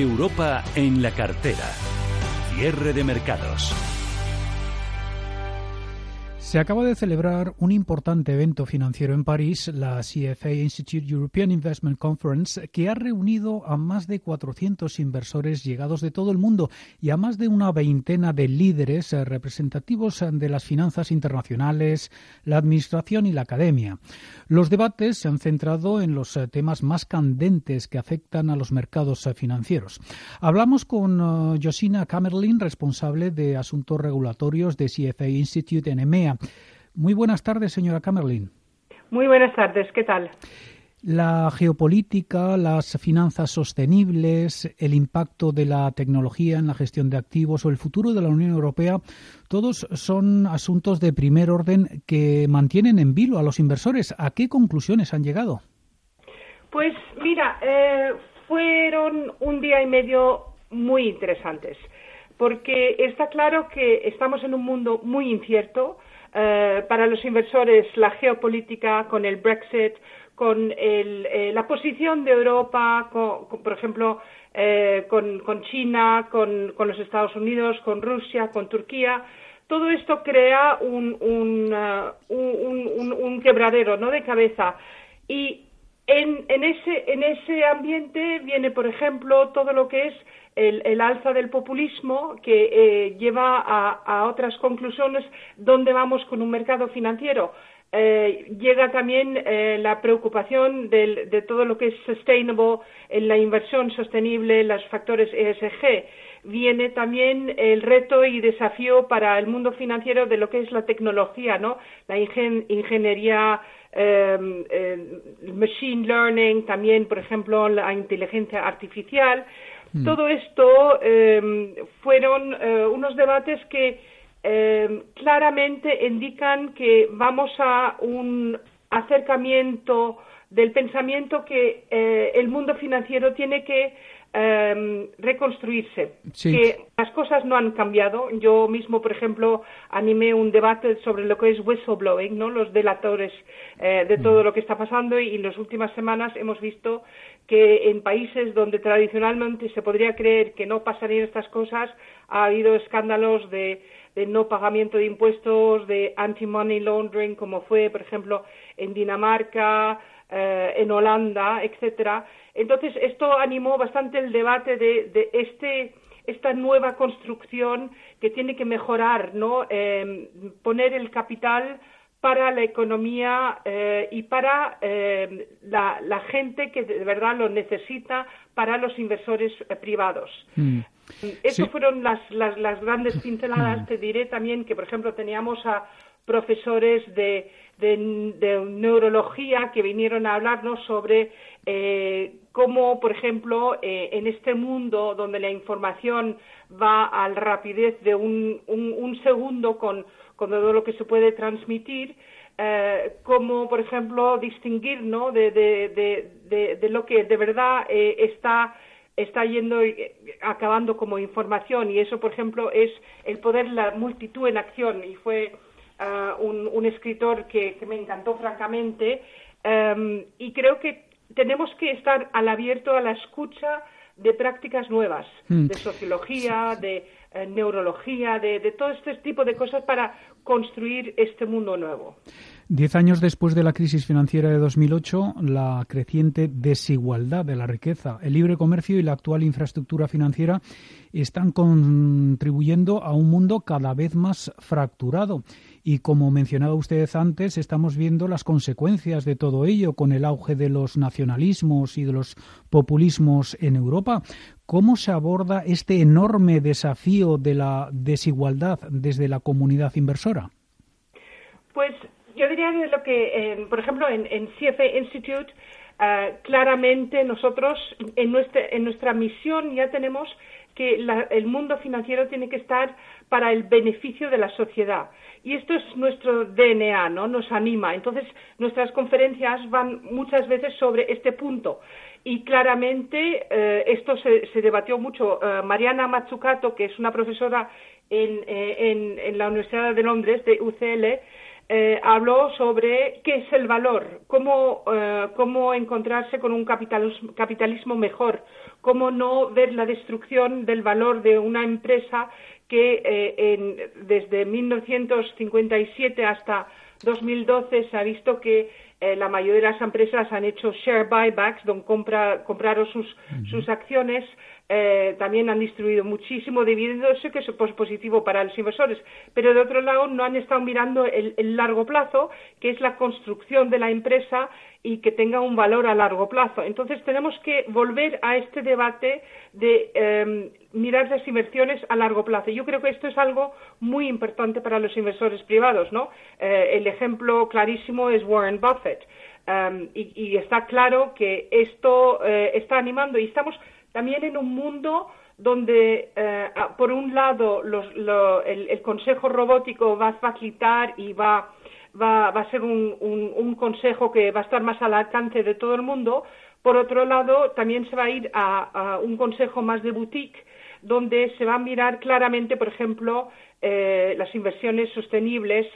Europa en la cartera. Cierre de mercados. Se acaba de celebrar un importante evento financiero en París, la CFA Institute European Investment Conference, que ha reunido a más de 400 inversores llegados de todo el mundo y a más de una veintena de líderes representativos de las finanzas internacionales, la administración y la academia. Los debates se han centrado en los temas más candentes que afectan a los mercados financieros. Hablamos con Josina Kamerlin, responsable de asuntos regulatorios de CFA Institute en EMEA. Muy buenas tardes, señora Kamerlin. Muy buenas tardes, ¿qué tal? La geopolítica, las finanzas sostenibles, el impacto de la tecnología en la gestión de activos o el futuro de la Unión Europea, todos son asuntos de primer orden que mantienen en vilo a los inversores. ¿A qué conclusiones han llegado? Pues mira, eh, fueron un día y medio muy interesantes, porque está claro que estamos en un mundo muy incierto, eh, para los inversores la geopolítica con el Brexit, con eh, la posición de Europa, por ejemplo, eh, con, China, con, los Estados Unidos, con Rusia, con Turquía. Todo esto crea un, un, un, quebradero ¿no? de cabeza. Y en, en, ese, en ese ambiente viene, por ejemplo, todo lo que es el, alza del populismo que eh, lleva a, otras conclusiones dónde vamos con un mercado financiero. Eh, llega también eh, la preocupación de todo lo que es sustainable, en la inversión sostenible, los factores ESG. Viene también el reto y desafío para el mundo financiero de lo que es la tecnología, ¿no? La ingeniería, em, machine learning, también, por ejemplo, la inteligencia artificial. Mm. Todo esto em, fueron eh, unos debates que claramente indican que vamos a un acercamiento del pensamiento que eh, el mundo financiero tiene que Em, reconstruirse, que las cosas no han cambiado. Yo mismo, por ejemplo, animé un debate sobre lo que es whistleblowing, ¿no? los delatores eh, de todo mm. lo que está pasando y en las últimas semanas hemos visto que en países donde tradicionalmente se podría creer que no pasarían estas cosas, ha habido escándalos de, de no pagamiento de impuestos, de anti-money laundering, como fue, por ejemplo, en Dinamarca, eh, en Holanda, etcétera. Entonces, esto animó bastante el debate de, este, esta nueva construcción que tiene que mejorar, ¿no? Em, poner el capital para la economía eh, y para em, la, gente que de verdad lo necesita para los inversores eh, privados. Mm. Estas fueron las, las, grandes pinceladas. Mm. Te diré también que, por ejemplo, teníamos a profesores de, neurología que vinieron a hablarnos sobre eh, cómo, por ejemplo, eh, en este mundo donde la información va a la rapidez de un, segundo con, todo lo que se puede transmitir, eh, cómo, por ejemplo, distinguir ¿no? de, lo que de verdad está está yendo acabando como información. Y eso por ejemplo es el poder la multitud en acción. Y fue un, escritor que, me encantó francamente. Em, y creo que tenemos que estar al abierto a la escucha de prácticas nuevas, hmm. de sociología, de eh, neurología, de, todo este tipo de cosas para construir este mundo nuevo. Diez años después de la crisis financiera de 2008, la creciente desigualdad de la riqueza, el libre comercio y la actual infraestructura financiera están contribuyendo a un mundo cada vez más fracturado. Y como mencionaba usted antes, estamos viendo las consecuencias de todo ello con el auge de los nacionalismos y de los populismos en Europa. ¿Cómo se aborda este enorme desafío de la desigualdad desde la comunidad inversora? Pues yo diría que lo que, por ejemplo, en, en CFA Institute, uh, claramente nosotros en nuestra, en nuestra misión ya tenemos que el mundo financiero tiene que estar para el beneficio de la sociedad. Y esto es nuestro DNA, ¿no? Nos anima. Entonces, nuestras conferencias van muchas veces sobre este punto. Y claramente eh, esto se, debatió mucho. Mariana Mazzucato, que es una profesora eh, en, la Universidad de Londres, de UCL, eh, habló sobre qué es el valor, cómo, eh, cómo encontrarse con un capitalismo, mejor, cómo no ver la destrucción del valor de una empresa que eh, en, desde 1957 hasta 2012 se ha visto que eh, la mayoría de las empresas han hecho share buybacks, donde compra, compraron sus, uh -huh. sus acciones eh, también han distribuido muchísimo dividendo, eso que es positivo para los inversores, pero de otro lado no han estado mirando el, el, largo plazo, que es la construcción de la empresa y que tenga un valor a largo plazo. Entonces tenemos que volver a este debate de eh, mirar las inversiones a largo plazo. Yo creo que esto es algo muy importante para los inversores privados, ¿no? Eh, el ejemplo clarísimo es Warren Buffett. Y, está claro que esto eh, está animando y estamos también en un mundo donde, eh, por un lado, los, lo, el, consejo robótico va a facilitar y va, va, a ser un, un, consejo que va a estar más al alcance de todo el mundo. Por otro lado, también se va a ir a, un consejo más de boutique, donde se va a mirar claramente, por ejemplo, eh, las inversiones sostenibles.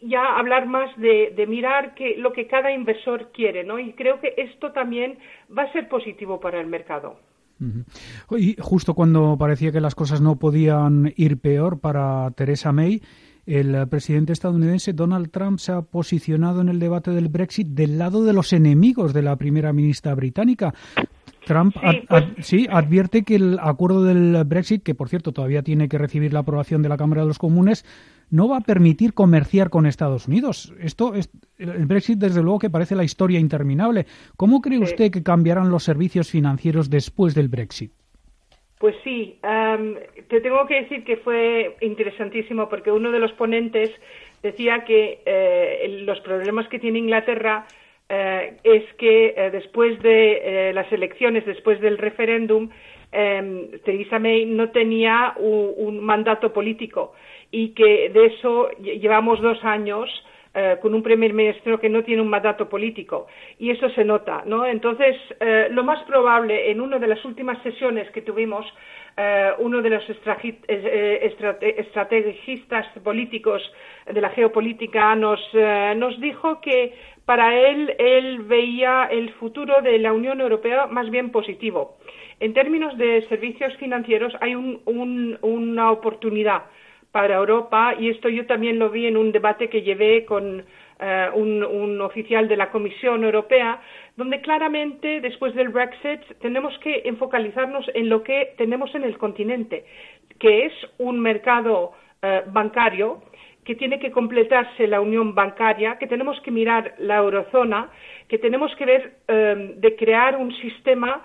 Ya hablar más de, mirar que, lo que cada inversor quiere, ¿no? Y creo que esto también va a ser positivo para el mercado. Y justo cuando parecía que las cosas no podían ir peor para Theresa May, el presidente estadounidense Donald Trump se ha posicionado en el debate del Brexit del lado de los enemigos de la primera ministra británica. Trump sí, ad, ad, sí, advierte que el acuerdo del Brexit, que por cierto todavía tiene que recibir la aprobación de la Cámara de los Comunes, no va a permitir comerciar con Estados Unidos. Esto es, el Brexit, desde luego, que parece la historia interminable. ¿Cómo cree sí. usted que cambiarán los servicios financieros después del Brexit? Pues sí, um, te tengo que decir que fue interesantísimo porque uno de los ponentes decía que eh, los problemas que tiene Inglaterra eh, es que eh, después de las elecciones, después del referéndum, Theresa May no tenía un, un mandato político y que de eso llevamos dos años eh, con un primer ministro que no tiene un mandato político y eso se nota, ¿no? Entonces, eh, lo más probable en una de las últimas sesiones que tuvimos, eh, uno de los estrategistas políticos de la geopolítica nos, nos dijo que para él él veía el futuro de la Unión Europea más bien positivo. En términos de servicios financieros hay un, un, una oportunidad para Europa y esto yo también lo vi en un debate que llevé con uh, un, un, oficial de la Comisión Europea, donde claramente después del Brexit tenemos que enfocalizarnos en lo que tenemos en el continente, que es un mercado uh, bancario que tiene que completarse la unión bancaria, que tenemos que mirar la eurozona, que tenemos que ver um, de crear un sistema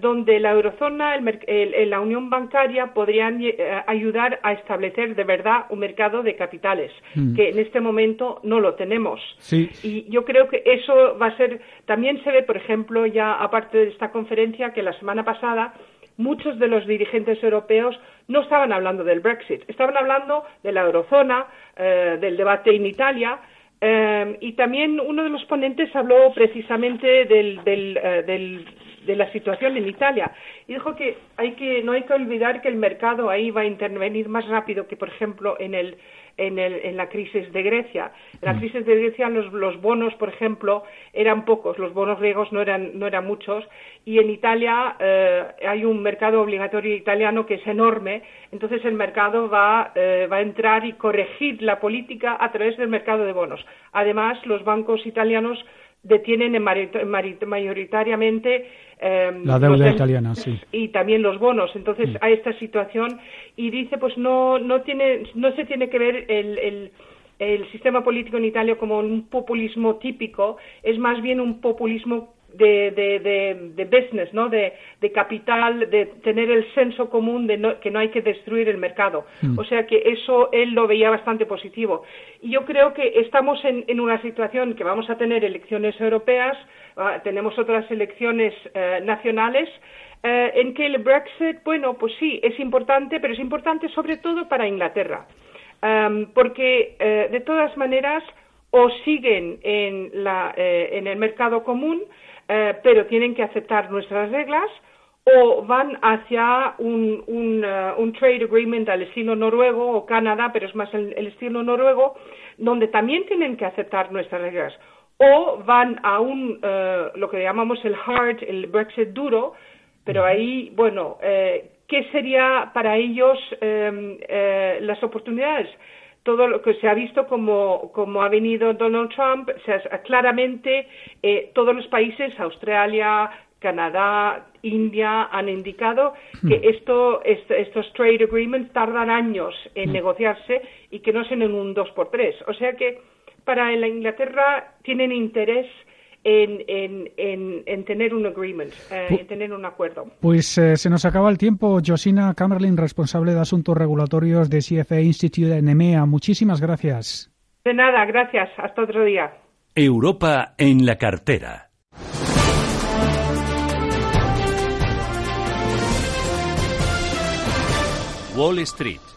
donde la eurozona, el, el, la unión bancaria podrían eh, ayudar a establecer de verdad un mercado de capitales, mm. que en este momento no lo tenemos. Sí. Y yo creo que eso va a ser, también se ve, por ejemplo, ya aparte de esta conferencia, que la semana pasada muchos de los dirigentes europeos no estaban hablando del Brexit, estaban hablando de la eurozona, eh, del debate en Italia, eh, y también uno de los ponentes habló precisamente del, del, del, de la situación en Italia y dijo que, hay que no hay que olvidar que el mercado ahí va a intervenir más rápido que, por ejemplo, en, el, en, el, en la crisis de Grecia. En la crisis de Grecia los, los bonos, por ejemplo, eran pocos, los bonos griegos no eran, no eran muchos y en Italia eh, hay un mercado obligatorio italiano que es enorme, entonces el mercado va, eh, va a entrar y corregir la política a través del mercado de bonos. Además, los bancos italianos detienen mayoritariamente eh, la deuda los, italiana, sí. Y también los bonos. Entonces, mm. a esta situación y dice, pues no, no, tiene, no se tiene que ver el, el, el sistema político en Italia como un populismo típico, es más bien un populismo de, de, business, ¿no? De, capital, de tener el senso común de que no hay que destruir el mercado. Mm. O sea que eso él lo veía bastante positivo. Y yo creo que estamos en, una situación que vamos a tener elecciones europeas, ah, tenemos otras elecciones eh, nacionales, eh, en que el Brexit, bueno, pues sí, es importante, pero es importante sobre todo para Inglaterra. porque eh, de todas maneras o siguen en, la, en el mercado común eh, pero tienen que aceptar nuestras reglas o van hacia un, eh, un, trade agreement al estilo noruego o Canadá, pero es más el, estilo noruego, donde también tienen que aceptar nuestras reglas. O van a un, eh, lo que llamamos el hard, el Brexit duro, pero ahí, bueno, ¿qué sería para ellos las oportunidades? Todo lo que se ha visto como, como ha venido Donald Trump, claramente eh, todos los países, Australia, Canadá, India, han indicado que hmm. esto, estos trade agreements tardan años en hmm. negociarse y que no son en un dos por tres. O sea que para la Inglaterra tienen interés en, en, tener un agreement, eh, en tener un acuerdo. Pues eh, se nos acaba el tiempo. Josina Camerlin, responsable de asuntos regulatorios de CFA Institute en EMEA. Muchísimas gracias. De nada, gracias. Hasta otro día. Europa en la cartera. Wall Street.